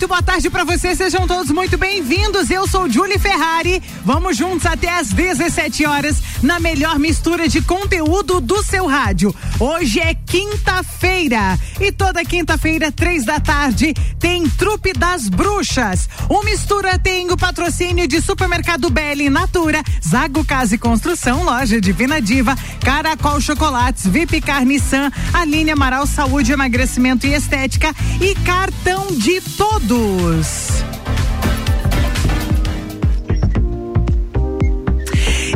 muito boa tarde para vocês, sejam todos muito bem-vindos. Eu sou Julie Ferrari. Vamos juntos até às 17 horas na melhor mistura de conteúdo do seu rádio. Hoje é quinta-feira e toda quinta-feira, três da tarde, tem Trupe das Bruxas. O Mistura tem o patrocínio de Supermercado Belli Natura, Zago Casa e Construção, Loja Divina Diva, Caracol Chocolates, VIP Carne San, Aline Amaral Saúde, Emagrecimento e Estética e cartão de todos.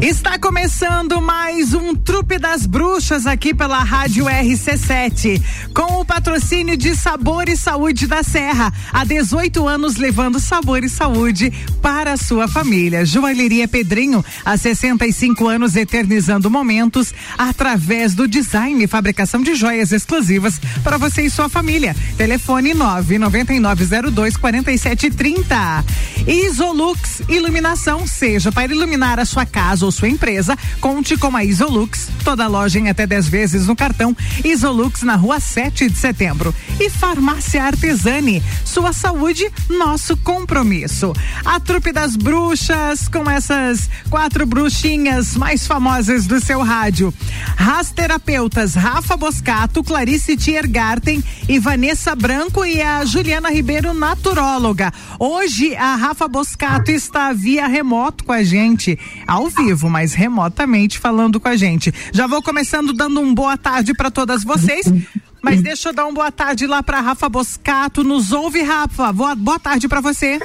Está começando mais um Trupe das Bruxas aqui pela Rádio RC7, com o patrocínio de Sabor e Saúde da Serra. Há 18 anos levando sabor e saúde para a sua família. Joalheria Pedrinho, há 65 anos eternizando momentos através do design e fabricação de joias exclusivas para você e sua família. Telefone 99902 4730. Isolux Iluminação, seja para iluminar a sua casa ou sua empresa, conte com a Isolux. Toda loja em até 10 vezes no cartão Isolux na rua 7 de setembro. E Farmácia Artesani. Sua saúde, nosso compromisso. A trupe das bruxas, com essas quatro bruxinhas mais famosas do seu rádio. As terapeutas Rafa Boscato, Clarice Tiergarten e Vanessa Branco e a Juliana Ribeiro, naturóloga. Hoje a Rafa Boscato está via remoto com a gente, ao vivo vivo, mas remotamente falando com a gente. Já vou começando dando um boa tarde para todas vocês. Mas deixa eu dar um boa tarde lá para Rafa Boscato. Nos ouve, Rafa. Boa, boa tarde para você.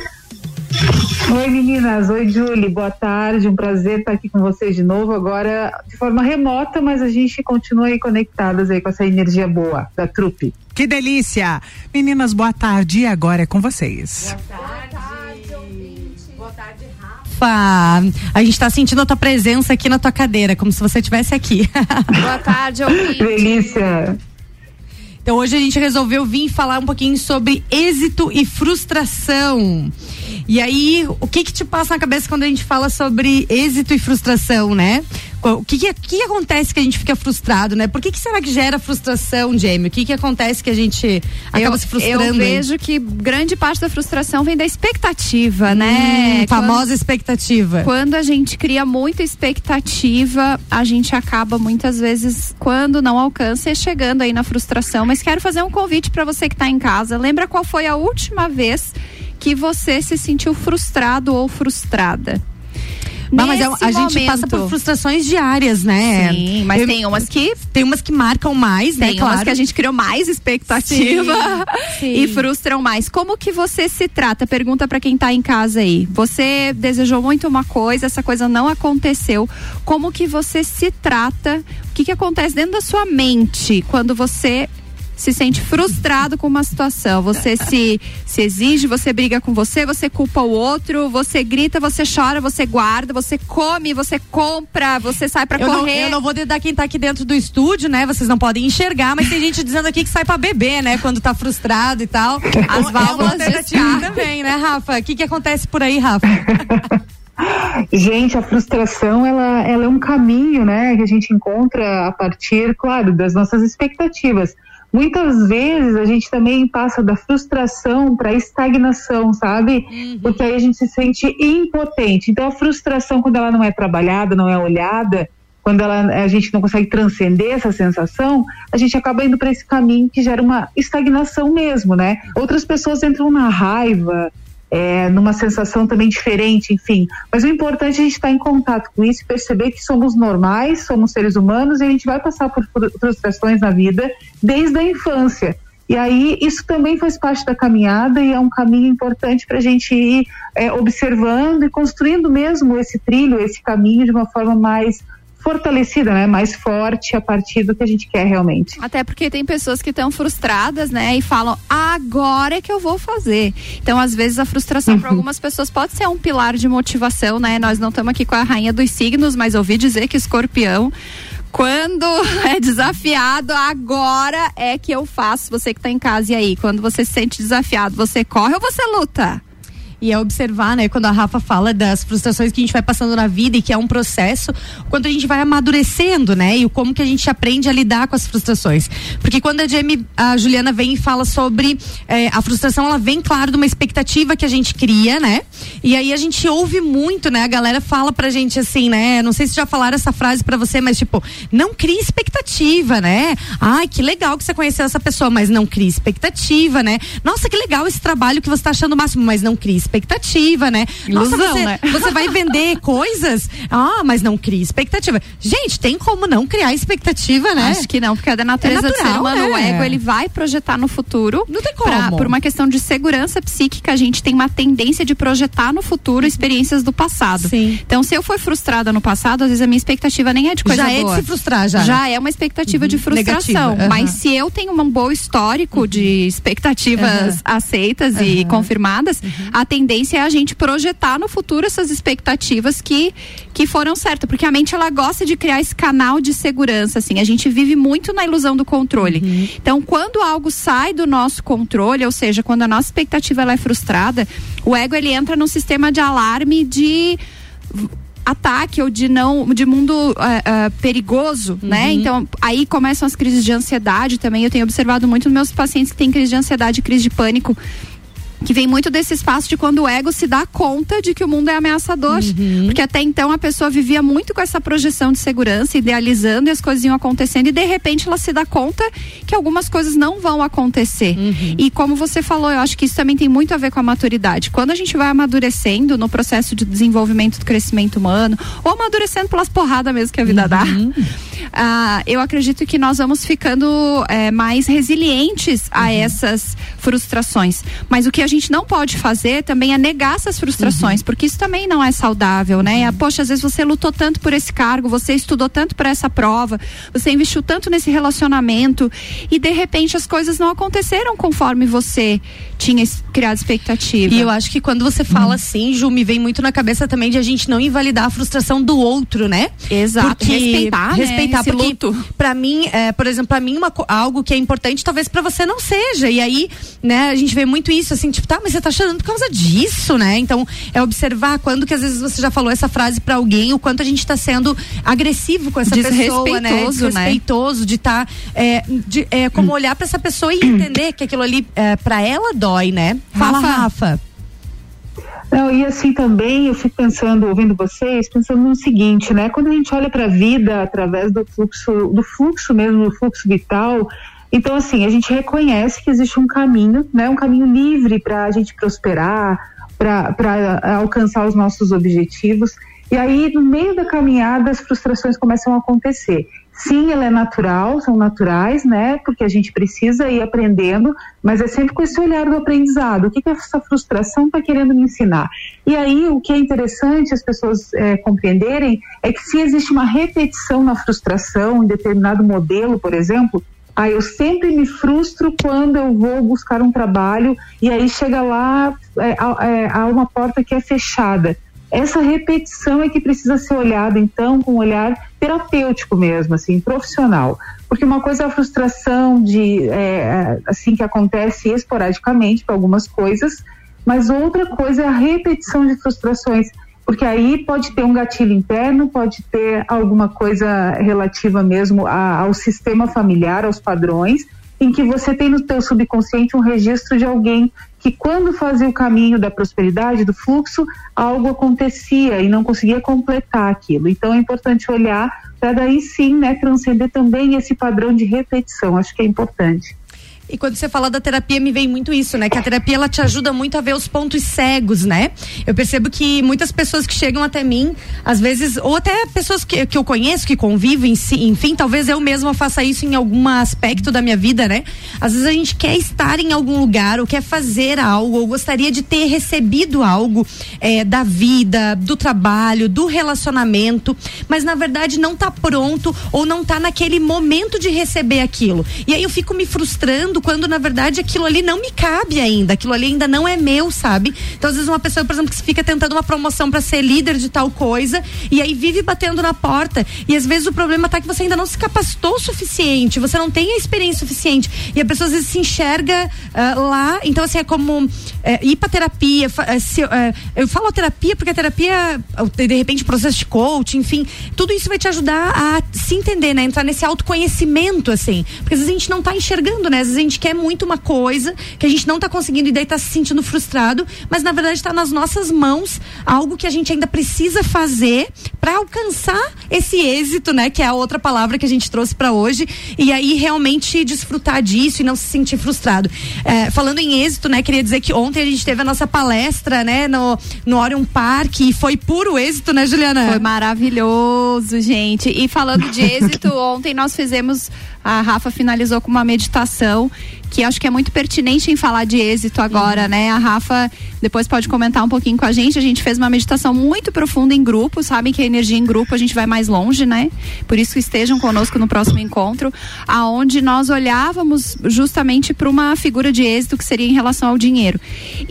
Oi meninas, oi Julie, boa tarde, um prazer estar aqui com vocês de novo, agora de forma remota, mas a gente continua aí conectadas aí com essa energia boa da trupe. Que delícia! Meninas, boa tarde e agora é com vocês. Boa tarde, Rafa. A gente está sentindo a tua presença aqui na tua cadeira, como se você estivesse aqui. Boa tarde, ouvinte. Delícia! Então hoje a gente resolveu vir falar um pouquinho sobre êxito e frustração. E aí, o que que te passa na cabeça quando a gente fala sobre êxito e frustração, né? O que que, que acontece que a gente fica frustrado, né? Por que que será que gera frustração, Jamie? O que que acontece que a gente acaba eu, se frustrando? Eu vejo que grande parte da frustração vem da expectativa, né? Hum, famosa quando, expectativa. Quando a gente cria muita expectativa, a gente acaba muitas vezes, quando não alcança, chegando aí na frustração. Mas quero fazer um convite para você que está em casa. Lembra qual foi a última vez que você se sentiu frustrado ou frustrada. Bah, mas é, a momento, gente passa por frustrações diárias, né? Sim, mas Eu, tem umas que. Tem umas que marcam mais, tem né? Tem umas claro. que a gente criou mais expectativa sim, sim. e frustram mais. Como que você se trata? Pergunta para quem tá em casa aí. Você desejou muito uma coisa, essa coisa não aconteceu. Como que você se trata? O que que acontece dentro da sua mente quando você se sente frustrado com uma situação. Você se, se exige, você briga com você, você culpa o outro, você grita, você chora, você guarda, você come, você compra, você sai para correr. Não, eu não vou dar quem tá aqui dentro do estúdio, né? Vocês não podem enxergar, mas tem gente dizendo aqui que sai para beber, né? Quando tá frustrado e tal. As é válvulas é de escape também, né, Rafa? O que que acontece por aí, Rafa? Gente, a frustração ela, ela é um caminho, né, que a gente encontra a partir, claro, das nossas expectativas. Muitas vezes a gente também passa da frustração para estagnação, sabe? Uhum. Porque aí a gente se sente impotente. Então a frustração, quando ela não é trabalhada, não é olhada, quando ela, a gente não consegue transcender essa sensação, a gente acaba indo para esse caminho que gera uma estagnação mesmo, né? Outras pessoas entram na raiva, é, numa sensação também diferente, enfim. Mas o importante é a gente estar em contato com isso, perceber que somos normais, somos seres humanos e a gente vai passar por frustrações na vida desde a infância. E aí isso também faz parte da caminhada e é um caminho importante para a gente ir é, observando e construindo mesmo esse trilho, esse caminho de uma forma mais fortalecida, né? Mais forte a partir do que a gente quer realmente. Até porque tem pessoas que estão frustradas, né? E falam, agora é que eu vou fazer. Então, às vezes, a frustração uhum. para algumas pessoas pode ser um pilar de motivação, né? Nós não estamos aqui com a rainha dos signos, mas ouvi dizer que escorpião quando é desafiado, agora é que eu faço. Você que está em casa e aí, quando você se sente desafiado, você corre ou você luta? E é observar, né, quando a Rafa fala das frustrações que a gente vai passando na vida e que é um processo, quando a gente vai amadurecendo, né? E como que a gente aprende a lidar com as frustrações. Porque quando a Jamie, a Juliana vem e fala sobre eh, a frustração, ela vem, claro, de uma expectativa que a gente cria, né? E aí a gente ouve muito, né? A galera fala pra gente assim, né? Não sei se já falaram essa frase pra você, mas tipo, não crie expectativa, né? Ai, que legal que você conheceu essa pessoa, mas não crie expectativa, né? Nossa, que legal esse trabalho que você tá achando o máximo, mas não crie expectativa, né? Ilusão, Nossa, você, né? você vai vender coisas? Ah, mas não crie expectativa. Gente, tem como não criar expectativa, né? Acho que não, porque é da natureza É do ser natural, humano. O né? ego, ele vai projetar no futuro. Não tem pra- como. por uma questão de segurança psíquica, a gente tem uma tendência de projetar no futuro experiências do passado. Sim. Então, se eu fui frustrada no passado, às vezes a minha expectativa nem é de coisa já é boa. de se frustrar, já. Já é uma expectativa de frustração. Aham. Mas se eu tenho um bom histórico de expectativas aceitas e confirmadas, a tendência é a gente projetar no futuro essas expectativas que, que foram certas. Porque a mente ela gosta de criar esse canal de segurança. Assim. A gente vive muito na ilusão do controle. Então, quando algo sai do nosso controle, ou seja, quando a nossa expectativa ela é frustrada, o ego ele entra num sistema de alarme de ataque ou de não de mundo eh, eh, perigoso, né? Então aí começam as crises de ansiedade também. Eu tenho observado muito nos meus pacientes que têm crise de ansiedade, crise de pânico. Que vem muito desse espaço de quando o ego se dá conta de que o mundo é ameaçador. Porque até então a pessoa vivia muito com essa projeção de segurança, idealizando e as coisas iam acontecendo, e de repente ela se dá conta que algumas coisas não vão acontecer. E como você falou, eu acho que isso também tem muito a ver com a maturidade. Quando a gente vai amadurecendo no processo de desenvolvimento do crescimento humano, ou amadurecendo pelas porradas mesmo que a vida dá, ah, eu acredito que nós vamos ficando eh, mais resilientes a essas frustrações. Mas o que a gente não pode fazer também é negar essas frustrações, porque isso também não é saudável, né? Ah, Poxa, às vezes você lutou tanto por esse cargo, você estudou tanto para essa prova, você investiu tanto nesse relacionamento e de repente as coisas não aconteceram conforme você tinha criado expectativa. E eu acho que quando você fala assim, Ju, me vem muito na cabeça também de a gente não invalidar a frustração do outro, né? Exato. Porque- respeitar, né, respeitar, esse porque luto. pra mim, é, por exemplo, pra mim uma, algo que é importante talvez pra você não seja. E aí, né, a gente vê muito isso assim, tipo, tá, mas você tá chorando por causa disso, né? Então, é observar quando que às vezes você já falou essa frase pra alguém, o quanto a gente tá sendo agressivo com essa pessoa, né? Desrespeitoso, né? De tá é, de, é, como olhar pra essa pessoa e entender que aquilo ali é, para ela dói, né? Fala, Rafa. Rafa. Não, e assim também eu fico pensando, ouvindo vocês, pensando no seguinte, né? Quando a gente olha para a vida através do fluxo, do fluxo mesmo, do fluxo vital, então assim, a gente reconhece que existe um caminho, né? Um caminho livre para a gente prosperar, para alcançar os nossos objetivos. E aí, no meio da caminhada, as frustrações começam a acontecer. Sim, ela é natural, são naturais, né? Porque a gente precisa ir aprendendo, mas é sempre com esse olhar do aprendizado. O que, que essa frustração está querendo me ensinar? E aí, o que é interessante as pessoas é, compreenderem é que se existe uma repetição na frustração, em determinado modelo, por exemplo, ah, eu sempre me frustro quando eu vou buscar um trabalho e aí chega lá, é, é, há uma porta que é fechada. Essa repetição é que precisa ser olhada, então, com um olhar terapêutico mesmo, assim, profissional. Porque uma coisa é a frustração de, é, assim, que acontece esporadicamente para algumas coisas, mas outra coisa é a repetição de frustrações. Porque aí pode ter um gatilho interno, pode ter alguma coisa relativa mesmo a- ao sistema familiar, aos padrões, em que você tem no teu subconsciente um registro de alguém que quando fazia o caminho da prosperidade, do fluxo, algo acontecia e não conseguia completar aquilo. Então é importante olhar para daí sim, né, transcender também esse padrão de repetição. Acho que é importante. E quando você fala da terapia, me vem muito isso, né? Que a terapia ela te ajuda muito a ver os pontos cegos, né? Eu percebo que muitas pessoas que chegam até mim, às vezes, ou até pessoas que, que eu conheço, que convivem, si- enfim, talvez eu mesma faça isso em algum aspecto da minha vida, né? Às vezes a gente quer estar em algum lugar, ou quer fazer algo, ou gostaria de ter recebido algo eh, da vida, do trabalho, do relacionamento, mas na verdade não tá pronto ou não tá naquele momento de receber aquilo. E aí eu fico me frustrando alcançando quando na verdade aquilo ali não me cabe ainda, aquilo ali ainda não é meu, sabe? Então às vezes uma pessoa, por exemplo, que fica tentando uma promoção para ser líder de tal coisa e aí vive batendo na porta e às vezes o problema tá que você ainda não se capacitou o suficiente, você não tem a experiência suficiente e a pessoa às vezes se enxerga uh, lá, então assim é como uh, ir para terapia, uh, se, eu falo terapia porque a terapia de repente processo de coach, enfim, tudo isso vai te ajudar a se entender, né? Entrar nesse autoconhecimento assim, porque às vezes a gente não tá enxergando, né? Às vezes a gente quer muito uma coisa que a gente não tá conseguindo e daí tá se sentindo frustrado, mas na verdade está nas nossas mãos algo que a gente ainda precisa fazer para alcançar esse êxito, né? Que é a outra palavra que a gente trouxe para hoje e aí realmente desfrutar disso e não se sentir frustrado. É, falando em êxito, né? Queria dizer que ontem a gente teve a nossa palestra, né? No, no Orion Park e foi puro êxito, né, Juliana? Foi maravilhoso, gente. E falando de êxito, ontem nós fizemos a Rafa finalizou com uma meditação que acho que é muito pertinente em falar de êxito agora, uhum. né? A Rafa depois pode comentar um pouquinho com a gente. A gente fez uma meditação muito profunda em grupo, sabem que a energia em grupo a gente vai mais longe, né? Por isso estejam conosco no próximo encontro, aonde nós olhávamos justamente para uma figura de êxito que seria em relação ao dinheiro.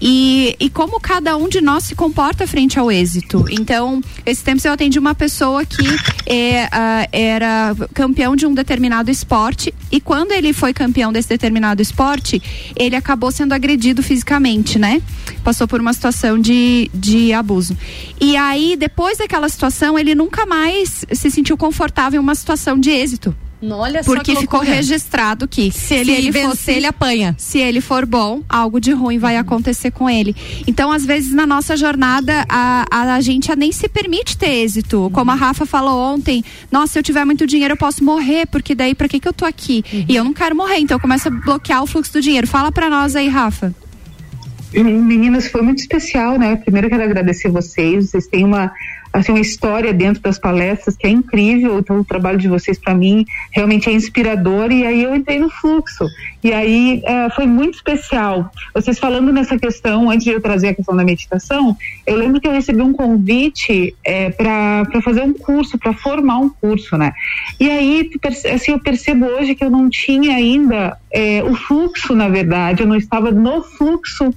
E, e como cada um de nós se comporta frente ao êxito. Então, esse tempo eu atendi uma pessoa que é, uh, era campeão de um determinado esporte e quando ele foi campeão desse determinado esporte, ele acabou sendo agredido fisicamente, né? Passou por uma situação de, de abuso. E aí, depois daquela situação, ele nunca mais se sentiu confortável em uma situação de êxito. Olha Porque ficou registrado que se ele, se ele vencer, fosse, ele apanha. Se ele for bom, algo de ruim vai acontecer com ele. Então, às vezes, na nossa jornada, a, a, a gente nem se permite ter êxito. Uhum. Como a Rafa falou ontem, nossa, se eu tiver muito dinheiro, eu posso morrer, porque daí pra que, que eu tô aqui? Uhum. E eu não quero morrer, então eu começo a bloquear o fluxo do dinheiro. Fala pra nós aí, Rafa. Meninas, foi muito especial, né? Primeiro quero agradecer vocês. Vocês têm uma assim, uma história dentro das palestras que é incrível. Então, o trabalho de vocês, para mim, realmente é inspirador. E aí eu entrei no fluxo. E aí é, foi muito especial. Vocês falando nessa questão, antes de eu trazer a questão da meditação, eu lembro que eu recebi um convite é, para fazer um curso, para formar um curso, né? E aí, assim, eu percebo hoje que eu não tinha ainda é, o fluxo, na verdade, eu não estava no fluxo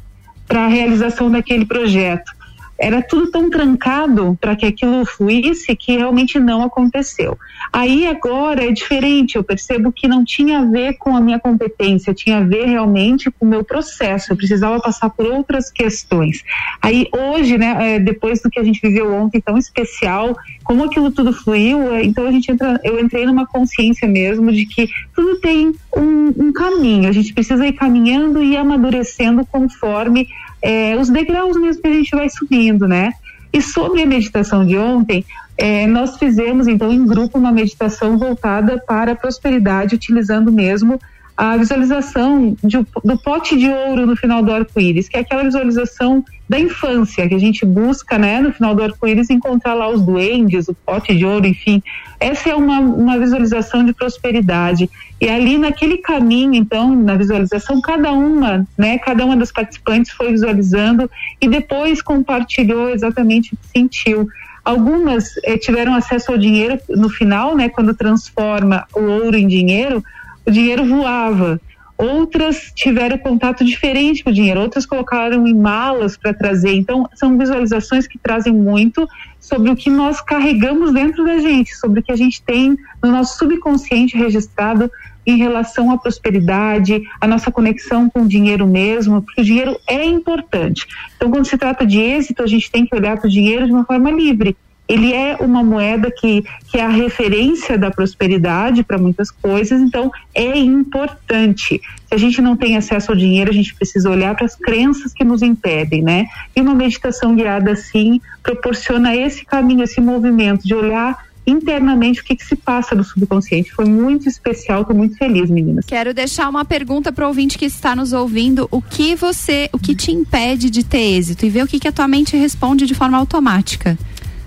para a realização daquele projeto era tudo tão trancado para que aquilo fluísse que realmente não aconteceu. Aí agora é diferente, eu percebo que não tinha a ver com a minha competência, tinha a ver realmente com o meu processo, eu precisava passar por outras questões. Aí hoje, né, é, depois do que a gente viveu ontem tão especial, como aquilo tudo fluiu, é, então a gente entra, eu entrei numa consciência mesmo de que tudo tem um, um caminho, a gente precisa ir caminhando e amadurecendo conforme é, os degraus mesmo que a gente vai subindo, né? E sobre a meditação de ontem, é, nós fizemos então em grupo uma meditação voltada para a prosperidade, utilizando mesmo a visualização de, do pote de ouro no final do arco-íris, que é aquela visualização da infância que a gente busca, né, no final do arco-íris encontrar lá os duendes, o pote de ouro, enfim. Essa é uma, uma visualização de prosperidade. E ali naquele caminho, então, na visualização, cada uma, né, cada uma das participantes foi visualizando e depois compartilhou exatamente o que sentiu. Algumas eh, tiveram acesso ao dinheiro no final, né, quando transforma o ouro em dinheiro, o dinheiro voava. Outras tiveram contato diferente com o dinheiro, outras colocaram em malas para trazer. Então, são visualizações que trazem muito sobre o que nós carregamos dentro da gente, sobre o que a gente tem no nosso subconsciente registrado em relação à prosperidade, a nossa conexão com o dinheiro mesmo, porque o dinheiro é importante. Então, quando se trata de êxito, a gente tem que olhar para o dinheiro de uma forma livre ele é uma moeda que, que é a referência da prosperidade para muitas coisas, então é importante. Se a gente não tem acesso ao dinheiro, a gente precisa olhar para as crenças que nos impedem, né? E uma meditação guiada assim proporciona esse caminho, esse movimento de olhar internamente o que, que, se passa no subconsciente. Foi muito especial, estou muito feliz, meninas. Quero deixar uma pergunta para o ouvinte que está nos ouvindo: o que você, o que te impede de ter êxito? E ver o que, que a tua mente responde de forma automática.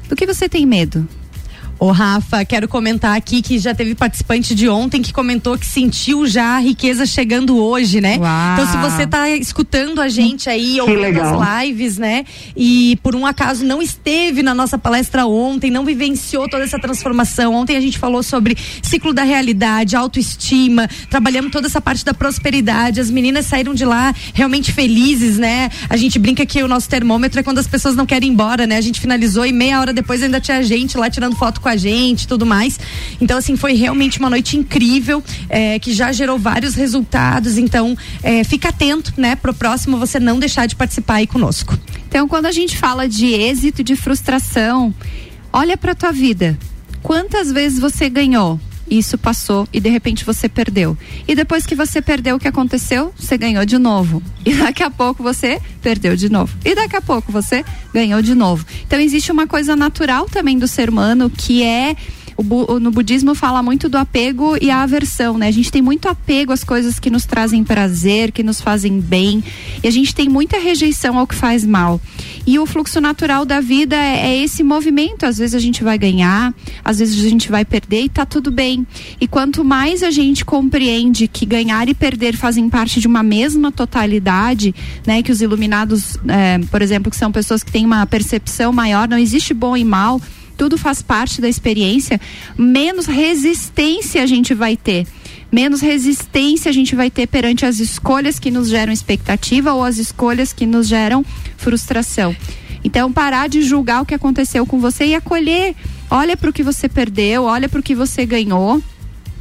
Do que você tem medo? Ô Rafa, quero comentar aqui que já teve participante de ontem que comentou que sentiu já a riqueza chegando hoje, né? Uau. Então se você tá escutando a gente aí, ouvindo as lives, né? E por um acaso não esteve na nossa palestra ontem, não vivenciou toda essa transformação. Ontem a gente falou sobre ciclo da realidade, autoestima, trabalhamos toda essa parte da prosperidade. As meninas saíram de lá realmente felizes, né? A gente brinca que o nosso termômetro é quando as pessoas não querem ir embora, né? A gente finalizou e meia hora depois ainda tinha gente lá tirando foto com a gente tudo mais. Então, assim, foi realmente uma noite incrível, é, que já gerou vários resultados. Então, é, fica atento, né? Pro próximo você não deixar de participar aí conosco. Então, quando a gente fala de êxito, de frustração, olha pra tua vida. Quantas vezes você ganhou? Isso passou e de repente você perdeu. E depois que você perdeu, o que aconteceu? Você ganhou de novo. E daqui a pouco você perdeu de novo. E daqui a pouco você ganhou de novo. Então existe uma coisa natural também do ser humano que é no budismo fala muito do apego e a aversão, né? A gente tem muito apego às coisas que nos trazem prazer, que nos fazem bem, e a gente tem muita rejeição ao que faz mal. E o fluxo natural da vida é, é esse movimento. Às vezes a gente vai ganhar, às vezes a gente vai perder e tá tudo bem. E quanto mais a gente compreende que ganhar e perder fazem parte de uma mesma totalidade, né? Que os iluminados, é, por exemplo, que são pessoas que têm uma percepção maior, não existe bom e mal tudo faz parte da experiência, menos resistência a gente vai ter. Menos resistência a gente vai ter perante as escolhas que nos geram expectativa ou as escolhas que nos geram frustração. Então, parar de julgar o que aconteceu com você e acolher. Olha para o que você perdeu, olha para o que você ganhou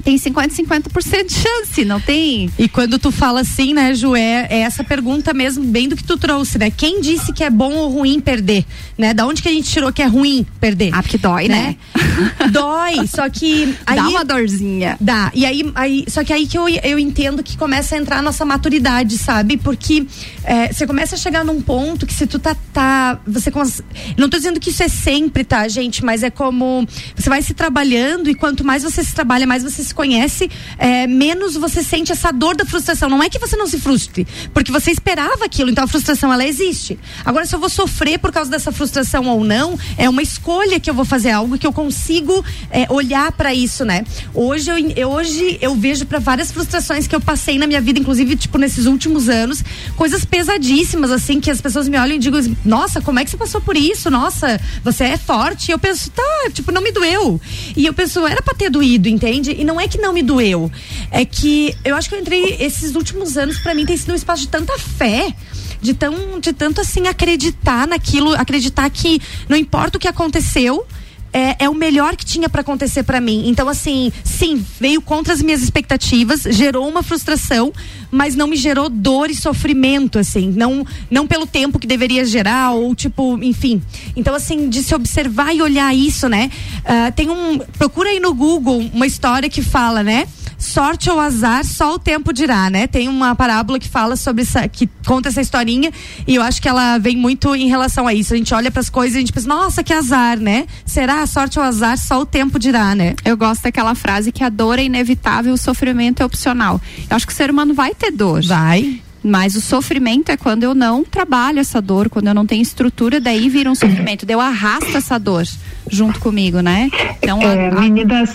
tem 50 50% de chance, não tem? E quando tu fala assim, né, Ju, é, é, essa pergunta mesmo, bem do que tu trouxe, né? Quem disse que é bom ou ruim perder, né? Da onde que a gente tirou que é ruim perder? Ah, porque dói, né? né? dói, só que aí, dá uma dorzinha. Dá. E aí, aí só que aí que eu, eu entendo que começa a entrar a nossa maturidade, sabe? Porque é, você começa a chegar num ponto que se tu tá, tá você cons... não tô dizendo que isso é sempre, tá, gente, mas é como você vai se trabalhando e quanto mais você se trabalha, mais você se conhece, é, menos você sente essa dor da frustração. Não é que você não se frustre, porque você esperava aquilo, então a frustração ela existe. Agora, se eu vou sofrer por causa dessa frustração ou não, é uma escolha que eu vou fazer algo que eu consigo é, olhar para isso, né? Hoje eu, eu, hoje eu vejo para várias frustrações que eu passei na minha vida, inclusive tipo nesses últimos anos, coisas pesadíssimas assim que as pessoas me olham e digam: "Nossa, como é que você passou por isso? Nossa, você é forte". Eu penso: "Tá, tipo, não me doeu". E eu penso: "Era para ter doído", entende? E não é que não me doeu, é que eu acho que eu entrei esses últimos anos para mim tem sido um espaço de tanta fé, de tão de tanto assim acreditar naquilo, acreditar que não importa o que aconteceu, é, é, o melhor que tinha para acontecer para mim. Então, assim, sim, veio contra as minhas expectativas, gerou uma frustração, mas não me gerou dor e sofrimento, assim, não, não pelo tempo que deveria gerar, ou tipo, enfim. Então, assim, de se observar e olhar isso, né? Uh, tem um. Procura aí no Google uma história que fala, né? Sorte ou azar, só o tempo dirá, né? Tem uma parábola que fala sobre essa, que conta essa historinha e eu acho que ela vem muito em relação a isso. A gente olha para as coisas e a gente pensa, nossa, que azar, né? Será sorte ou azar, só o tempo dirá, né? Eu gosto daquela frase que a dor é inevitável, o sofrimento é opcional. Eu acho que o ser humano vai ter dor. Vai. Mas o sofrimento é quando eu não trabalho essa dor, quando eu não tenho estrutura, daí vira um sofrimento. Daí eu arrasto essa dor junto comigo, né? Então, é, a, a... meninas.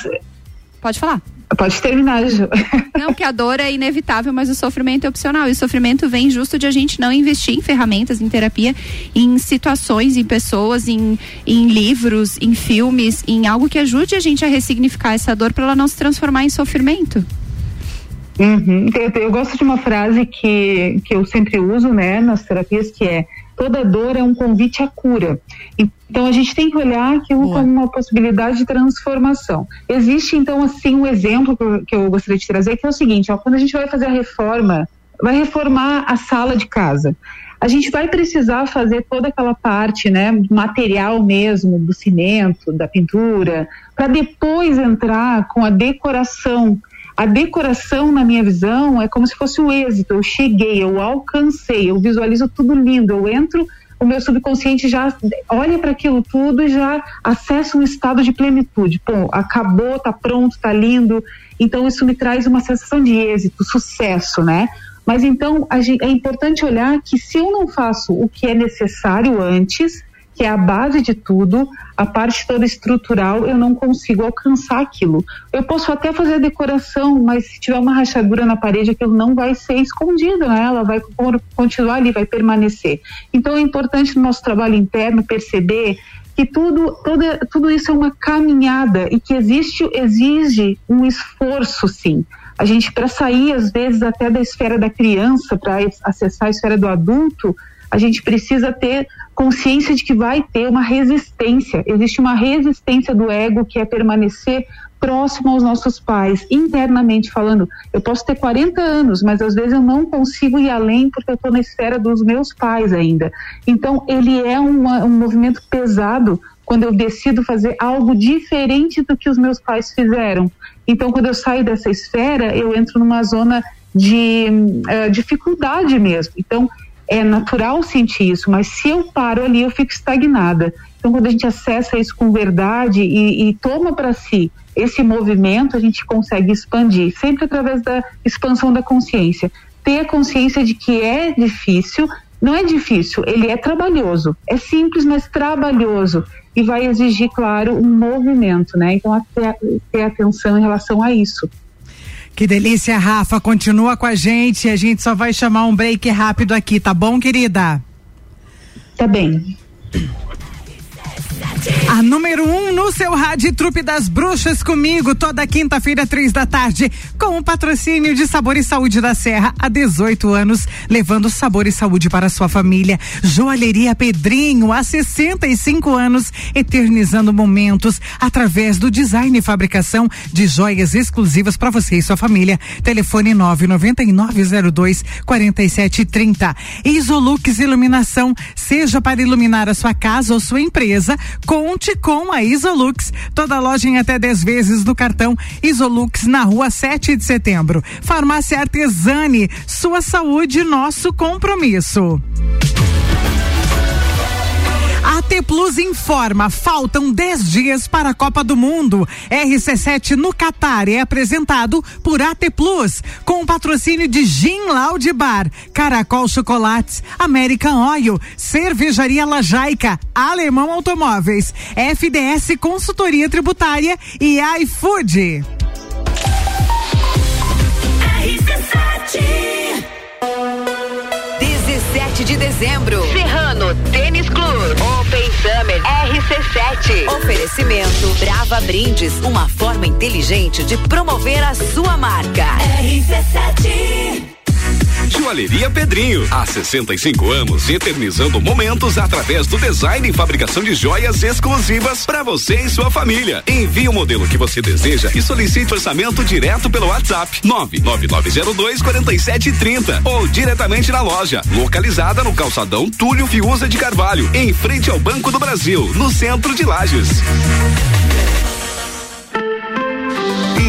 Pode falar. Pode terminar, Ju. Não, que a dor é inevitável, mas o sofrimento é opcional. E o sofrimento vem justo de a gente não investir em ferramentas, em terapia, em situações, em pessoas, em, em livros, em filmes, em algo que ajude a gente a ressignificar essa dor para ela não se transformar em sofrimento. Uhum. Eu, eu, gosto de uma frase que, que eu sempre uso né, nas terapias, que é toda dor é um convite à cura. Então a gente tem que olhar aquilo Boa. como uma possibilidade de transformação. Existe então assim um exemplo que eu gostaria de trazer que é o seguinte: ó, quando a gente vai fazer a reforma, vai reformar a sala de casa. A gente vai precisar fazer toda aquela parte, né, material mesmo, do cimento, da pintura, para depois entrar com a decoração a decoração, na minha visão, é como se fosse o êxito. Eu cheguei, eu alcancei, eu visualizo tudo lindo. Eu entro, o meu subconsciente já olha para aquilo tudo e já acessa um estado de plenitude. Pô, acabou, tá pronto, tá lindo. Então isso me traz uma sensação de êxito, sucesso, né? Mas então é importante olhar que se eu não faço o que é necessário antes, que é a base de tudo, a parte toda estrutural, eu não consigo alcançar aquilo. Eu posso até fazer decoração, mas se tiver uma rachadura na parede, aquilo não vai ser escondido, né? Ela vai continuar ali, vai permanecer. Então é importante no nosso trabalho interno perceber que tudo, tudo, tudo isso é uma caminhada e que existe, exige um esforço, sim. A gente, para sair, às vezes, até da esfera da criança, para acessar a esfera do adulto, a gente precisa ter consciência de que vai ter uma resistência. Existe uma resistência do ego que é permanecer próximo aos nossos pais, internamente falando. Eu posso ter 40 anos, mas às vezes eu não consigo ir além porque eu estou na esfera dos meus pais ainda. Então, ele é uma, um movimento pesado quando eu decido fazer algo diferente do que os meus pais fizeram. Então, quando eu saio dessa esfera, eu entro numa zona de uh, dificuldade mesmo. Então, é natural sentir isso, mas se eu paro ali, eu fico estagnada. Então, quando a gente acessa isso com verdade e, e toma para si esse movimento, a gente consegue expandir, sempre através da expansão da consciência. Ter a consciência de que é difícil, não é difícil, ele é trabalhoso. É simples, mas trabalhoso. E vai exigir, claro, um movimento, né? Então, ter, atenção em relação a isso. Que delícia, Rafa. Continua com a gente. A gente só vai chamar um break rápido aqui, tá bom, querida? Tá bem. A número um no seu rádio Trupe das Bruxas comigo toda quinta-feira, três da tarde, com o patrocínio de Sabor e Saúde da Serra há 18 anos, levando sabor e saúde para sua família. Joalheria Pedrinho há 65 anos, eternizando momentos através do design e fabricação de joias exclusivas para você e sua família. Telefone 99902 4730. Isolux Iluminação, seja para iluminar a sua casa ou sua empresa, Conte com a Isolux. Toda loja em até 10 vezes do cartão Isolux na rua 7 de setembro. Farmácia Artesani, sua saúde, nosso compromisso. AT Plus informa, faltam 10 dias para a Copa do Mundo. RC7 no Catar é apresentado por AT Plus, com patrocínio de Gin Loud Bar, Caracol Chocolates, American Oil, Cervejaria Lajaica, Alemão Automóveis, FDS Consultoria Tributária e iFood. RC7 17 de dezembro. RC7. Oferecimento Brava Brindes, uma forma inteligente de promover a sua marca. RC7. Joalheria Pedrinho, há 65 anos, eternizando momentos através do design e fabricação de joias exclusivas para você e sua família. Envie o modelo que você deseja e solicite orçamento direto pelo WhatsApp 99902 4730 ou diretamente na loja, localizada no calçadão Túlio Fiuza de Carvalho, em frente ao Banco do Brasil, no centro de Lages.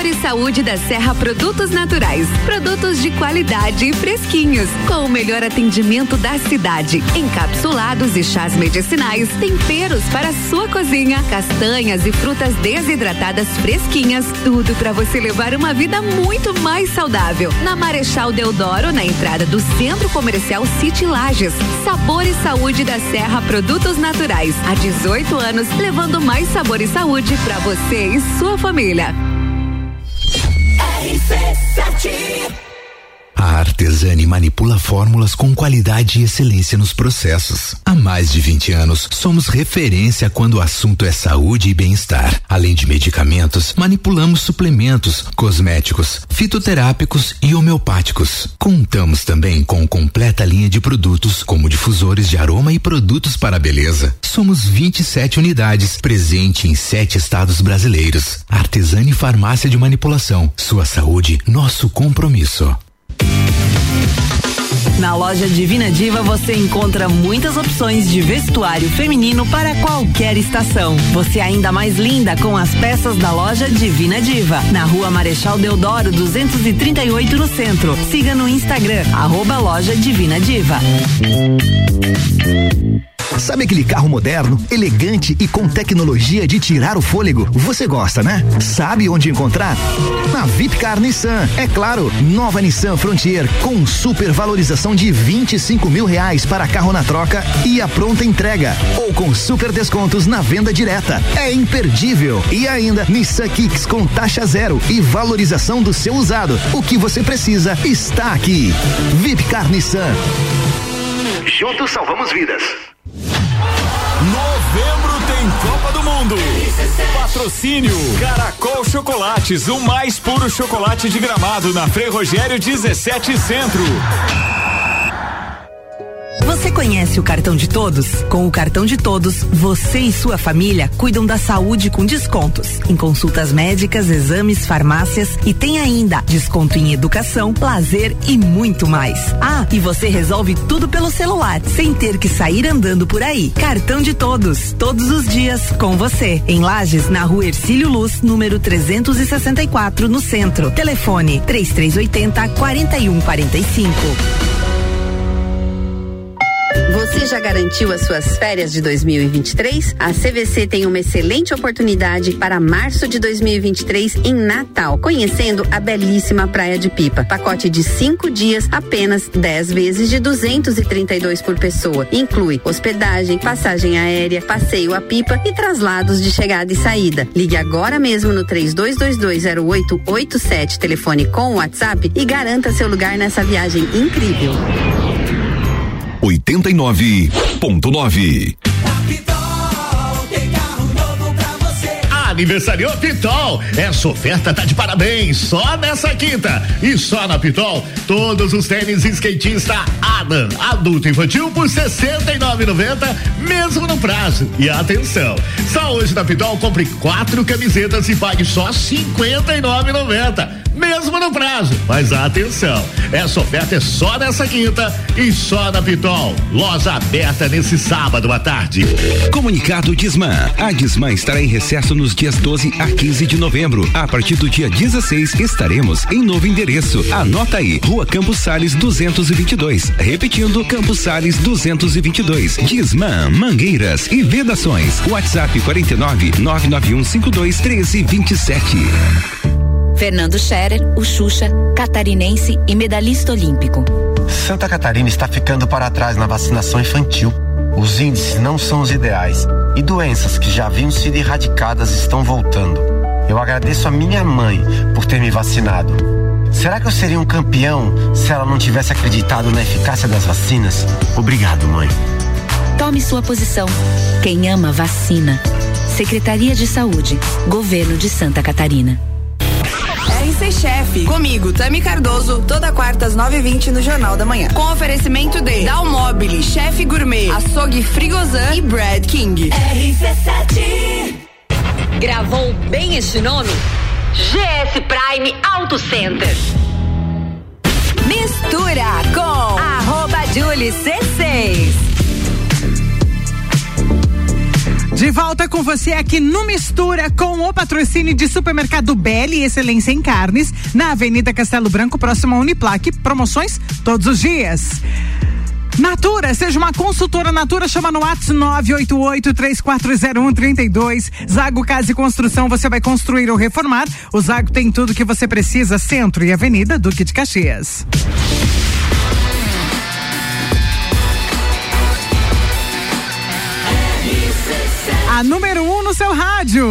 Sabor e Saúde da Serra Produtos Naturais. Produtos de qualidade e fresquinhos, com o melhor atendimento da cidade. Encapsulados e chás medicinais, temperos para sua cozinha, castanhas e frutas desidratadas fresquinhas, tudo para você levar uma vida muito mais saudável. Na Marechal Deodoro, na entrada do Centro Comercial City Lages. Sabor e Saúde da Serra Produtos Naturais. Há 18 anos, levando mais sabor e saúde para você e sua família. RC7 a Artesani manipula fórmulas com qualidade e excelência nos processos. Há mais de 20 anos, somos referência quando o assunto é saúde e bem-estar. Além de medicamentos, manipulamos suplementos, cosméticos, fitoterápicos e homeopáticos. Contamos também com completa linha de produtos, como difusores de aroma e produtos para a beleza. Somos 27 unidades, presente em sete estados brasileiros. Artesani Farmácia de Manipulação. Sua saúde, nosso compromisso. Na loja Divina Diva você encontra muitas opções de vestuário feminino para qualquer estação. Você é ainda mais linda com as peças da loja Divina Diva. Na rua Marechal Deodoro 238 no centro. Siga no Instagram, arroba loja Divina Diva. Sabe aquele carro moderno, elegante e com tecnologia de tirar o fôlego? Você gosta, né? Sabe onde encontrar? Na Vipcar Nissan. É claro, nova Nissan Frontier com super valorização de 25 mil reais para carro na troca e a pronta entrega. Ou com super descontos na venda direta. É imperdível. E ainda, Nissan Kicks com taxa zero e valorização do seu usado. O que você precisa está aqui. Vipcar Nissan. Juntos salvamos vidas. Mundo. Patrocínio Caracol Chocolates, o mais puro chocolate de gramado na Frei Rogério 17 Centro. Você conhece o cartão de todos? Com o cartão de todos, você e sua família cuidam da saúde com descontos em consultas médicas, exames, farmácias e tem ainda desconto em educação, lazer e muito mais. Ah, e você resolve tudo pelo celular, sem ter que sair andando por aí. Cartão de todos, todos os dias com você. Em Lages, na rua Ercílio Luz, número 364, no centro. Telefone 3380 4145. Você já garantiu as suas férias de 2023? A CVC tem uma excelente oportunidade para março de 2023 em Natal, conhecendo a belíssima Praia de Pipa. Pacote de cinco dias, apenas 10 vezes de 232 por pessoa. Inclui hospedagem, passagem aérea, passeio a pipa e traslados de chegada e saída. Ligue agora mesmo no 32220887, telefone com WhatsApp e garanta seu lugar nessa viagem incrível. 89.9. Aniversariou Pitol. Essa oferta tá de parabéns. Só nessa quinta. E só na Pitol, todos os tênis skatista Adam, adulto infantil por R$ 69,90, mesmo no prazo. E atenção, só hoje na Pitol compre quatro camisetas e pague só R$ 59,90 mesmo no prazo. Mas atenção, essa oferta é só nessa quinta e só na Pitol. Loja aberta nesse sábado à tarde. Comunicado Disman. A Disman estará em recesso nos dias 12 a 15 de novembro. A partir do dia 16 estaremos em novo endereço. Anota aí, Rua Campos Sales 222. Repetindo, Campos Sales 222. Disman, Mangueiras e Vedações. WhatsApp 49 991 52 13 27. Fernando Scherer, o Xuxa, catarinense e medalhista olímpico. Santa Catarina está ficando para trás na vacinação infantil. Os índices não são os ideais e doenças que já haviam sido erradicadas estão voltando. Eu agradeço a minha mãe por ter me vacinado. Será que eu seria um campeão se ela não tivesse acreditado na eficácia das vacinas? Obrigado, mãe. Tome sua posição. Quem ama, vacina. Secretaria de Saúde, Governo de Santa Catarina. RC Chef. Comigo, Tami Cardoso, toda quarta às 9h20 no Jornal da Manhã. Com oferecimento de Dalmobile, Chef Gourmet, Açougue Frigozan e Brad King. RC7. Gravou bem este nome? GS Prime Auto Center. Mistura com arroba Julie C6. De volta com você aqui no Mistura com o patrocínio de Supermercado Belli Excelência em Carnes, na Avenida Castelo Branco, próximo a Uniplaque. Promoções todos os dias. Natura, seja uma consultora Natura, chama no WhatsApp 988-3401-32. Zago Casa e Construção, você vai construir ou reformar. O Zago tem tudo que você precisa, Centro e Avenida Duque de Caxias. Número 1 um no seu rádio.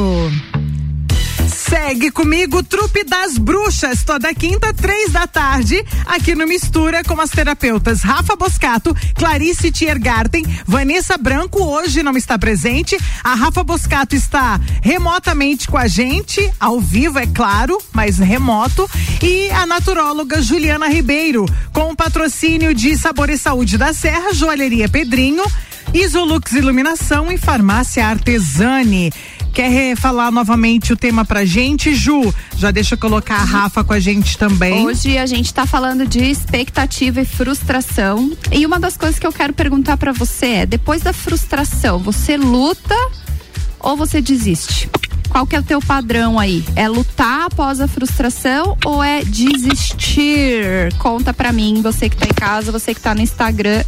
Segue comigo, Trupe das Bruxas, toda quinta, três da tarde, aqui no Mistura, com as terapeutas Rafa Boscato, Clarice Tiergarten, Vanessa Branco, hoje não está presente. A Rafa Boscato está remotamente com a gente, ao vivo, é claro, mas remoto. E a naturóloga Juliana Ribeiro, com o patrocínio de Sabor e Saúde da Serra, Joalheria Pedrinho Isolux Iluminação e Farmácia Artesani. Quer falar novamente o tema pra gente, Ju? Já deixa eu colocar a Rafa com a gente também. Hoje a gente tá falando de expectativa e frustração. E uma das coisas que eu quero perguntar para você é: depois da frustração, você luta ou você desiste? Qual que é o teu padrão aí? É lutar após a frustração ou é desistir? Conta pra mim, você que tá em casa, você que tá no Instagram.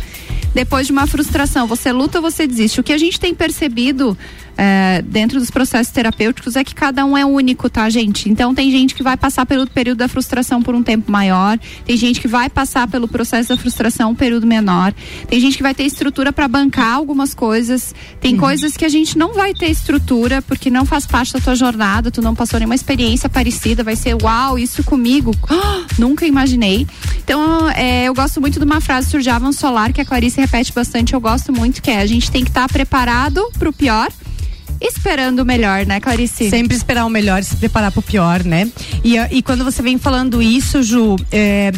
Depois de uma frustração, você luta ou você desiste? O que a gente tem percebido é, dentro dos processos terapêuticos é que cada um é único, tá, gente? Então tem gente que vai passar pelo período da frustração por um tempo maior, tem gente que vai passar pelo processo da frustração um período menor, tem gente que vai ter estrutura para bancar algumas coisas, tem uhum. coisas que a gente não vai ter estrutura porque não faz parte da tua jornada, tu não passou nenhuma experiência parecida, vai ser uau, isso comigo, oh, nunca imaginei. Então é, eu gosto muito de uma frase do Surjavan Solar que a Clarice repete bastante, eu gosto muito, que é a gente tem que estar tá preparado para o pior esperando o melhor, né, Clarice? Sempre esperar o melhor se preparar pro pior, né? E, e quando você vem falando isso, Ju, é,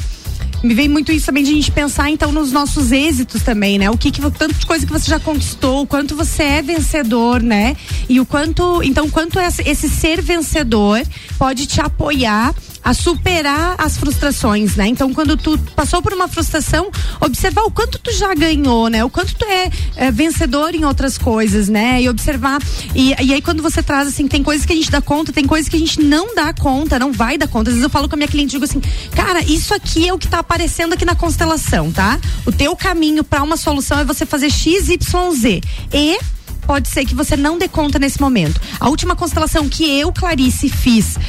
me vem muito isso também de a gente pensar então nos nossos êxitos também, né? O que, que tanto de coisa que você já conquistou, o quanto você é vencedor, né? E o quanto, então, quanto esse ser vencedor pode te apoiar a superar as frustrações, né? Então, quando tu passou por uma frustração, observar o quanto tu já ganhou, né? O quanto tu é, é vencedor em outras coisas, né? E observar. E, e aí, quando você traz assim, tem coisas que a gente dá conta, tem coisas que a gente não dá conta, não vai dar conta. Às vezes eu falo com a minha cliente, digo assim, cara, isso aqui é o que tá aparecendo aqui na constelação, tá? O teu caminho para uma solução é você fazer X, Y, Z. E pode ser que você não dê conta nesse momento. A última constelação que eu, Clarice, fiz uh,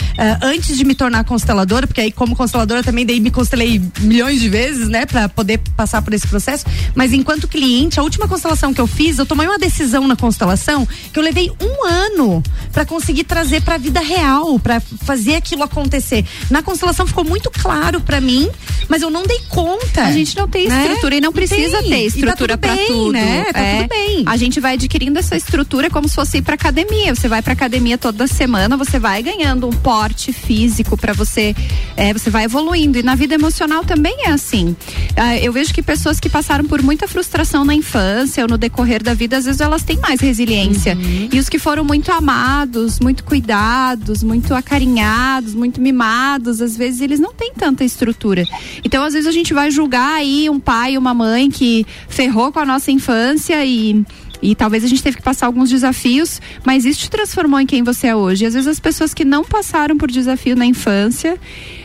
antes de me tornar consteladora, porque aí como consteladora também daí me constelei milhões de vezes, né, para poder passar por esse processo. Mas enquanto cliente, a última constelação que eu fiz, eu tomei uma decisão na constelação que eu levei um ano para conseguir trazer para a vida real, para fazer aquilo acontecer. Na constelação ficou muito claro para mim, mas eu não dei conta. A gente não tem né? estrutura e não precisa ter tá estrutura tá para tudo, né? Tá é. tudo bem. A gente vai adquirindo essa estrutura como se fosse ir para academia. Você vai para academia toda semana, você vai ganhando um porte físico para você, é, você vai evoluindo. E na vida emocional também é assim. Ah, eu vejo que pessoas que passaram por muita frustração na infância ou no decorrer da vida, às vezes elas têm mais resiliência. Uhum. E os que foram muito amados, muito cuidados, muito acarinhados, muito mimados, às vezes eles não têm tanta estrutura. Então, às vezes a gente vai julgar aí um pai, uma mãe que ferrou com a nossa infância e e talvez a gente teve que passar alguns desafios, mas isso te transformou em quem você é hoje. Às vezes as pessoas que não passaram por desafio na infância,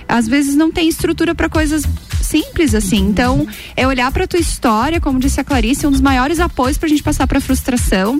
às vezes não têm estrutura para coisas simples assim. Então, é olhar para tua história, como disse a Clarice, um dos maiores apoios para a gente passar para frustração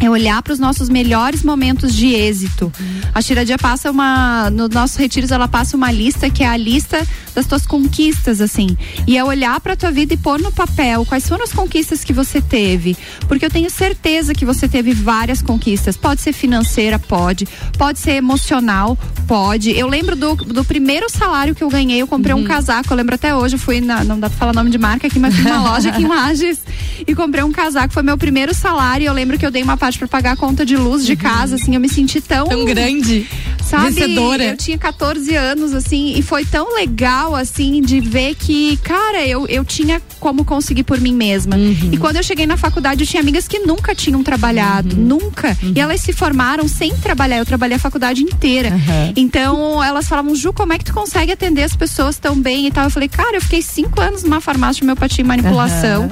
é olhar para os nossos melhores momentos de êxito. A Tiradia passa uma, nos nossos retiros, ela passa uma lista que é a lista das tuas conquistas, assim. E é olhar para tua vida e pôr no papel quais foram as conquistas que você teve. Porque eu tenho certeza que você teve várias conquistas. Pode ser financeira, pode. Pode ser emocional, pode. Eu lembro do, do primeiro salário que eu ganhei, eu comprei uhum. um casaco. Eu lembro até hoje, eu fui na, não dá pra falar nome de marca aqui, mas fui numa loja aqui em Lages e comprei um casaco. Foi meu primeiro salário. Eu lembro que eu dei uma parte para pagar a conta de luz de casa, assim, eu me senti tão. Tão grande. Sabe? Vencedora. Eu tinha 14 anos, assim, e foi tão legal, assim, de ver que, cara, eu, eu tinha como conseguir por mim mesma. Uhum. E quando eu cheguei na faculdade, eu tinha amigas que nunca tinham trabalhado, uhum. nunca. Uhum. E elas se formaram sem trabalhar. Eu trabalhei a faculdade inteira. Então, elas falavam, Ju, como é que tu consegue atender as pessoas tão bem e tal? Eu falei, cara, eu fiquei cinco anos numa farmácia de homeopatia e manipulação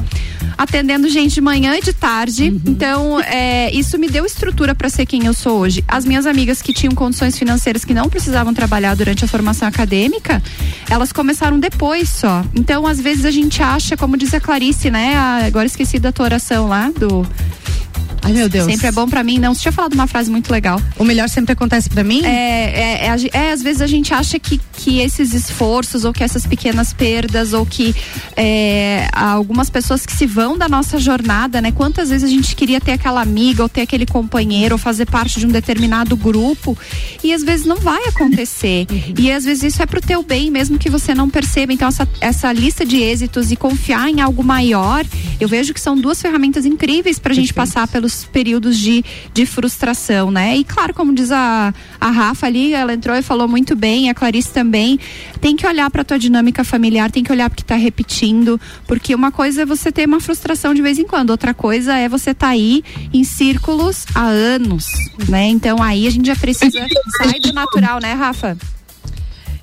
atendendo gente de manhã e de tarde. Uhum. Então, é, isso me deu estrutura para ser quem eu sou hoje. As minhas amigas que tinham condições financeiras que não precisavam trabalhar durante a formação acadêmica, elas começaram depois só. Então, às vezes a gente acha, como diz a Clarice, né? A, agora esqueci da tua oração lá do Ai, meu Deus. Sempre é bom para mim. Não, você tinha falado uma frase muito legal. O melhor sempre acontece para mim? É, é, é, é, às vezes a gente acha que, que esses esforços ou que essas pequenas perdas ou que é, algumas pessoas que se vão da nossa jornada, né? Quantas vezes a gente queria ter aquela amiga ou ter aquele companheiro ou fazer parte de um determinado grupo e às vezes não vai acontecer. Uhum. E às vezes isso é pro teu bem, mesmo que você não perceba. Então essa, essa lista de êxitos e confiar em algo maior, eu vejo que são duas ferramentas incríveis pra gente passar pelos os períodos de, de frustração, né? E claro, como diz a, a Rafa ali, ela entrou e falou muito bem, a Clarice também, tem que olhar para tua dinâmica familiar, tem que olhar porque tá repetindo, porque uma coisa é você ter uma frustração de vez em quando, outra coisa é você tá aí em círculos há anos, né? Então aí a gente já precisa sair do natural, né, Rafa?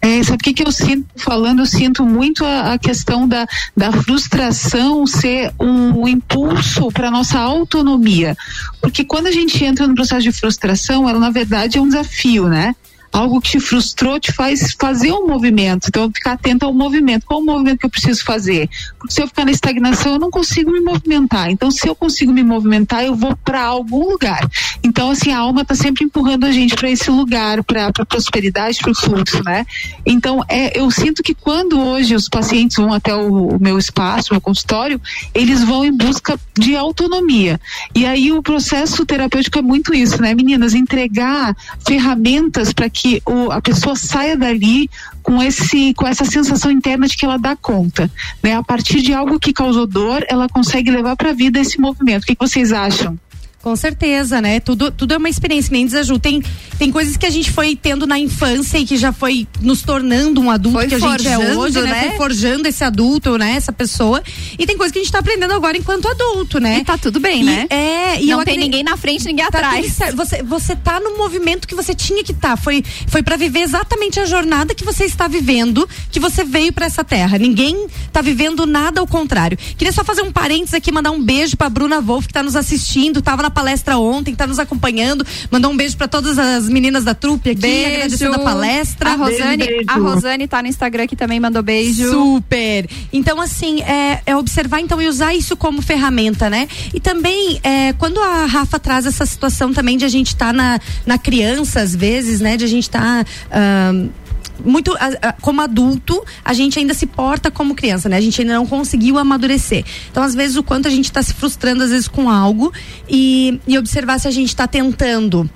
É, sabe o que, que eu sinto falando? Eu sinto muito a, a questão da, da frustração ser um, um impulso para nossa autonomia. Porque quando a gente entra no processo de frustração, ela na verdade é um desafio, né? Algo que te frustrou te faz fazer um movimento. Então, ficar atento ao movimento. Qual o movimento que eu preciso fazer? Porque se eu ficar na estagnação, eu não consigo me movimentar. Então, se eu consigo me movimentar, eu vou para algum lugar. Então, assim, a alma está sempre empurrando a gente para esse lugar, para a prosperidade, para o fluxo, né? Então, é, eu sinto que quando hoje os pacientes vão até o, o meu espaço, o meu consultório, eles vão em busca de autonomia. E aí o processo terapêutico é muito isso, né, meninas? Entregar ferramentas para que que o, a pessoa saia dali com esse com essa sensação interna de que ela dá conta, né? A partir de algo que causou dor, ela consegue levar para a vida esse movimento. O que, que vocês acham? Com certeza, né? Tudo, tudo é uma experiência, nem desaju. Tem, tem coisas que a gente foi tendo na infância e que já foi nos tornando um adulto foi que a gente é hoje, né? né? Foi forjando esse adulto, né? Essa pessoa. E tem coisas que a gente tá aprendendo agora enquanto adulto, né? E tá tudo bem, e, né? É, e não tem ninguém na frente, ninguém tá atrás. Você, você tá no movimento que você tinha que estar. Tá. Foi, foi para viver exatamente a jornada que você está vivendo, que você veio para essa terra. Ninguém tá vivendo nada ao contrário. Queria só fazer um parênteses aqui, mandar um beijo pra Bruna Wolf, que tá nos assistindo, tava na palestra ontem, tá nos acompanhando. Mandou um beijo para todas as meninas da trupe aqui, beijo. agradecendo a palestra. A Rosane, beijo. a Rosane tá no Instagram aqui também, mandou beijo. Super. Então, assim, é, é observar então e usar isso como ferramenta, né? E também, é, quando a Rafa traz essa situação também de a gente estar tá na, na criança, às vezes, né? De a gente estar. Tá, muito como adulto, a gente ainda se porta como criança, né? A gente ainda não conseguiu amadurecer. Então, às vezes, o quanto a gente está se frustrando, às vezes, com algo e, e observar se a gente está tentando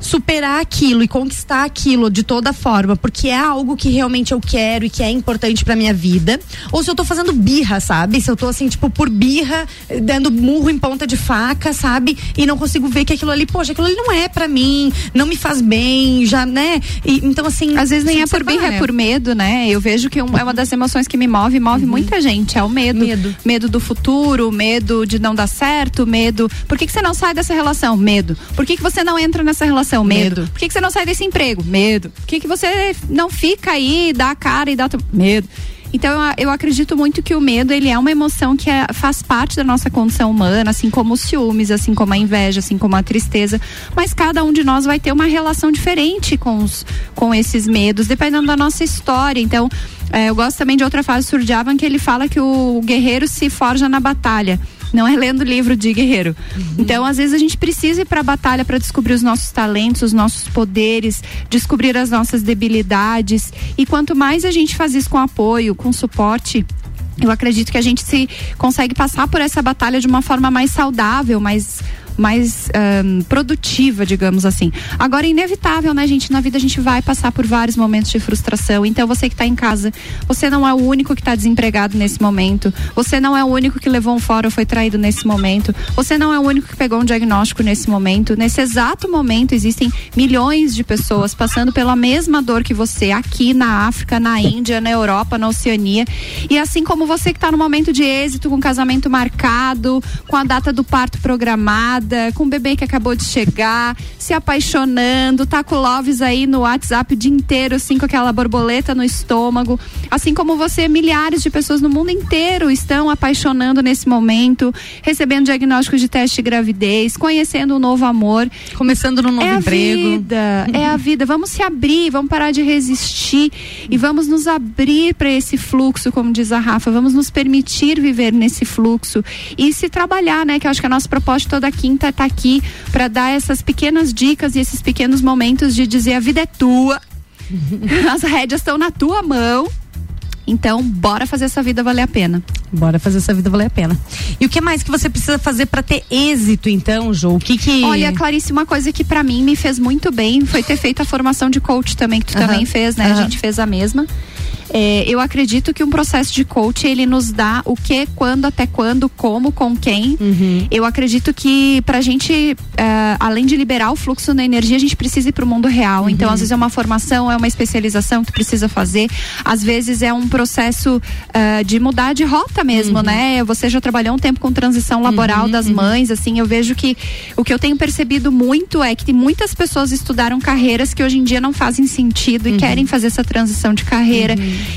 superar aquilo e conquistar aquilo de toda forma, porque é algo que realmente eu quero e que é importante para minha vida, ou se eu tô fazendo birra, sabe? Se eu tô assim, tipo, por birra, dando murro em ponta de faca, sabe? E não consigo ver que aquilo ali, poxa, aquilo ali não é para mim, não me faz bem, já, né? E, então, assim. Às vezes nem é por birra, é. é por medo, né? Eu vejo que é uma das emoções que me move, move uhum. muita gente. É o medo. Medo. Medo do futuro, medo de não dar certo, medo. Por que, que você não sai dessa relação? Medo. Por que, que você não entra nessa relação? Medo. medo. Por que, que você não sai desse emprego? Medo. Por que, que você não fica aí, dá a cara e dá. Medo. Então eu, acredito muito que o medo ele é uma emoção que é, faz parte da nossa condição humana, assim como os ciúmes, assim como a inveja, assim como a tristeza. Mas cada um de nós vai ter uma relação diferente com, os, com esses medos, dependendo da nossa história. Então é, eu gosto também de outra frase do Surjavan que ele fala que o guerreiro se forja na batalha não é lendo livro de guerreiro. Uhum. Então, às vezes a gente precisa ir para a batalha para descobrir os nossos talentos, os nossos poderes, descobrir as nossas debilidades. E quanto mais a gente faz isso com apoio, com suporte, eu acredito que a gente se consegue passar por essa batalha de uma forma mais saudável, mais mais um, produtiva, digamos assim. Agora, é inevitável, né, gente? Na vida a gente vai passar por vários momentos de frustração. Então, você que está em casa, você não é o único que está desempregado nesse momento. Você não é o único que levou um fora ou foi traído nesse momento. Você não é o único que pegou um diagnóstico nesse momento. Nesse exato momento, existem milhões de pessoas passando pela mesma dor que você aqui na África, na Índia, na Europa, na Oceania. E assim como você que está no momento de êxito, com casamento marcado, com a data do parto programada com o bebê que acabou de chegar, se apaixonando, tá com o Loves aí no WhatsApp o dia inteiro, assim, com aquela borboleta no estômago. Assim como você, milhares de pessoas no mundo inteiro estão apaixonando nesse momento, recebendo diagnósticos de teste de gravidez, conhecendo um novo amor. Começando num novo é emprego. A vida, é a vida. Vamos se abrir, vamos parar de resistir e vamos nos abrir para esse fluxo, como diz a Rafa. Vamos nos permitir viver nesse fluxo e se trabalhar, né? Que eu acho que a nossa proposta toda quinta está tá aqui para dar essas pequenas dicas e esses pequenos momentos de dizer a vida é tua, as rédeas estão na tua mão. Então, bora fazer essa vida valer a pena. Bora fazer essa vida valer a pena. E o que mais que você precisa fazer para ter êxito, então, Jo? O que que. Olha, Clarice, uma coisa que para mim me fez muito bem foi ter feito a formação de coach também, que tu também fez, né? A gente fez a mesma É, eu acredito que um processo de coach ele nos dá o que, quando, até quando, como, com quem. Uhum. Eu acredito que pra gente, eh, além de liberar o fluxo da energia, a gente precisa ir pro mundo real. Uhum. Então, às vezes é uma formação, é uma especialização que precisa fazer. Às vezes é um processo eh, de mudar de rota mesmo, Uhum. né? Você já trabalhou um tempo com transição laboral das mães, assim, eu vejo que o que eu tenho percebido muito é que tem muitas pessoas estudaram carreiras que hoje em dia não fazem sentido e querem fazer essa transição de carreira.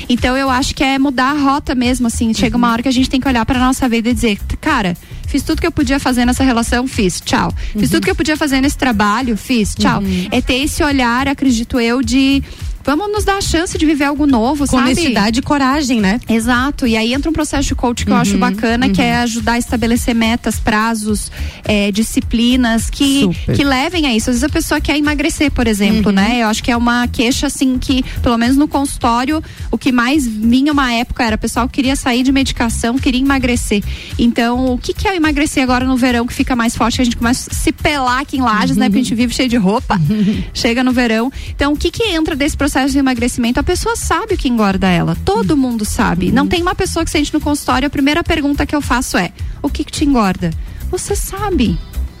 Então eu acho que é mudar a rota mesmo, assim. Chega uma hora que a gente tem que olhar para nossa vida e dizer, cara, fiz tudo que eu podia fazer nessa relação, fiz, tchau. Fiz tudo que eu podia fazer nesse trabalho, fiz, tchau. Uhum. É ter esse olhar, acredito eu, de vamos nos dar a chance de viver algo novo, Com sabe? honestidade e coragem, né? Exato. E aí entra um processo de coach que eu acho Uhum, bacana, que uhum. é ajudar a estabelecer metas, prazos, é, disciplinas que, Super. que levem a isso. Às vezes a pessoa quer emagrecer, por exemplo, Uhum. né? Eu acho que é uma queixa, assim, que, pelo menos no consultório, o que mais vinha uma época era o pessoal queria sair de medicação, queria emagrecer. Então, o que, que é o emagrecer agora no verão que fica mais forte? Que a gente começa a se pelar aqui em lajes, né? Porque a gente vive cheio de roupa. Chega no verão. Então, o que que entra desse processo de emagrecimento? A pessoa sabe o que engorda ela. Todo mundo sabe. Não tem uma pessoa que sente no consultório, a primeira pergunta que eu faço é: o que que te engorda? Você sabe.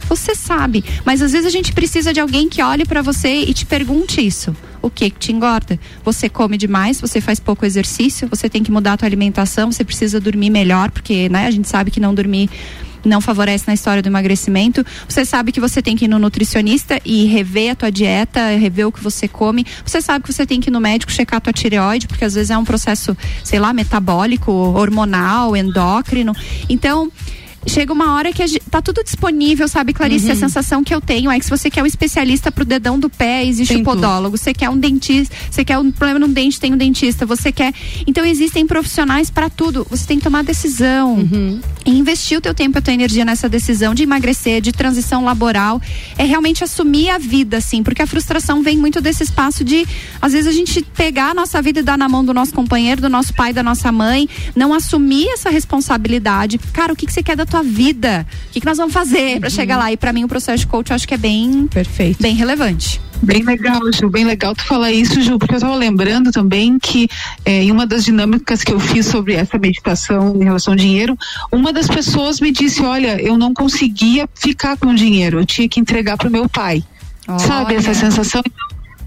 Você sabe, mas às vezes a gente precisa de alguém que olhe pra você e te pergunte isso. O que que te engorda? Você come demais, você faz pouco exercício, você tem que mudar a tua alimentação, você precisa dormir melhor, porque, né, a gente sabe que não dormir não favorece na história do emagrecimento. Você sabe que você tem que ir no nutricionista e rever a tua dieta, rever o que você come. Você sabe que você tem que ir no médico checar a tua tireoide, porque às vezes é um processo, sei lá, metabólico, hormonal, endócrino. Então, chega uma hora que gente, tá tudo disponível, sabe, Clarice? Uhum. A sensação que eu tenho é que se você quer um especialista pro dedão do pé, existe Tem o podólogo. Você quer um dentista, você quer um problema no dente, tem um dentista. Você quer. Então existem profissionais para tudo. Você tem que tomar decisão. Uhum. E investir o teu tempo e a tua energia nessa decisão de emagrecer, de transição laboral, é realmente assumir a vida, assim, porque a frustração vem muito desse espaço de, às vezes, a gente pegar a nossa vida e dar na mão do nosso companheiro, do nosso pai, da nossa mãe, não assumir essa responsabilidade. Cara, o que, que você quer da tua vida? O que, que nós vamos fazer para chegar lá? E para mim o processo de coach eu acho que é bem, Perfeito. bem relevante. Bem legal, Ju, bem legal tu falar isso, Ju, porque eu estava lembrando também que eh, em uma das dinâmicas que eu fiz sobre essa meditação em relação ao dinheiro, uma das pessoas me disse, olha, eu não conseguia ficar com o dinheiro, eu tinha que entregar para o meu pai. Sabe essa sensação?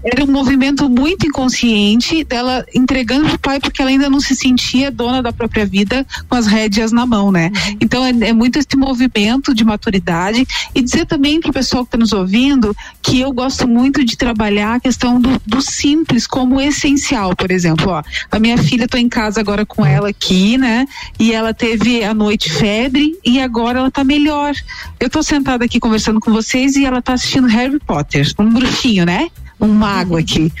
Era um movimento muito inconsciente dela entregando pro pai porque ela ainda não se sentia dona da própria vida com as rédeas na mão, né? Então é, é muito esse movimento de maturidade e dizer também pro pessoal que está nos ouvindo que eu gosto muito de trabalhar a questão do, do simples como essencial, por exemplo, ó, a minha filha tô em casa agora com ela aqui, né? E ela teve a noite febre e agora ela tá melhor. Eu tô sentada aqui conversando com vocês e ela tá assistindo Harry Potter, um bruxinho, né? Um mago aqui.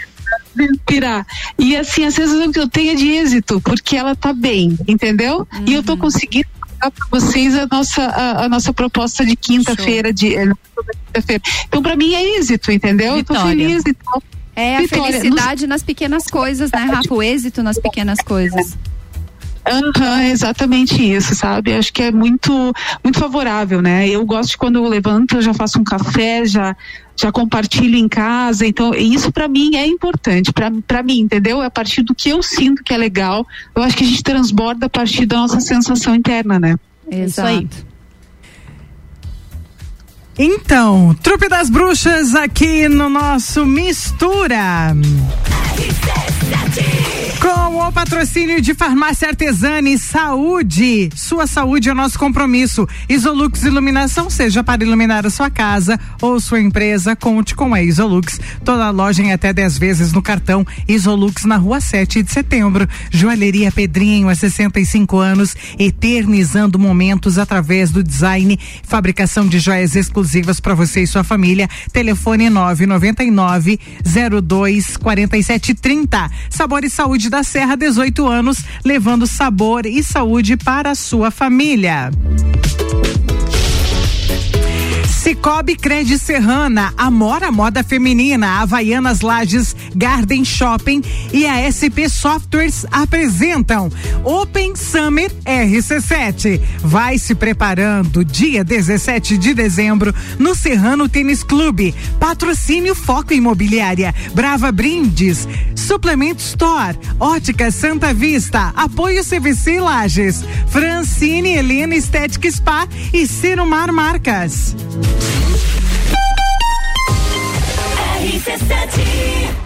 Respirar. E assim, a sensação que eu tenho é de êxito, porque ela tá bem, entendeu? E eu tô conseguindo dar para vocês a nossa, a, a nossa proposta de quinta-feira, de eh, quinta-feira. Então, para mim é êxito, entendeu? Eu tô Vitória. feliz e tal. É a Vitória, felicidade nas pequenas coisas, né, Rafa? O êxito nas pequenas coisas. Aham, exatamente isso, sabe? Acho que é muito, muito favorável, né? Eu gosto de quando eu levanto, eu já faço um café, já, já compartilho em casa. Então, isso para mim é importante, para mim, entendeu? É a partir do que eu sinto que é legal. Eu acho que a gente transborda a partir da nossa sensação interna, né? Isso aí. Exato. Então, Trupe das Bruxas aqui no nosso Mistura. O patrocínio de Farmácia Artesana e Saúde. Sua saúde é nosso compromisso. Isolux Iluminação, seja para iluminar a sua casa ou sua empresa, conte com a Isolux. Toda loja em até 10 vezes no cartão Isolux na rua 7 de setembro. Joalheria Pedrinho há 65 anos, eternizando momentos através do design, fabricação de joias exclusivas para você e sua família. Telefone 999 02 47 30. Sabor e Saúde da Serra, 18 anos, levando sabor e saúde para a sua família. Cicobi Cred Serrana, Amora Moda Feminina, Havaianas Lages, Garden Shopping e a SP Softwares apresentam Open Summer RC7. Vai se preparando dia 17 de dezembro no Serrano Tênis Clube. Patrocínio Foco Imobiliária, Brava Brindes, Suplemento Store, Ótica Santa Vista, Apoio CVC Lages, Francine Helena Estética Spa e Cirumar Marcas. RC7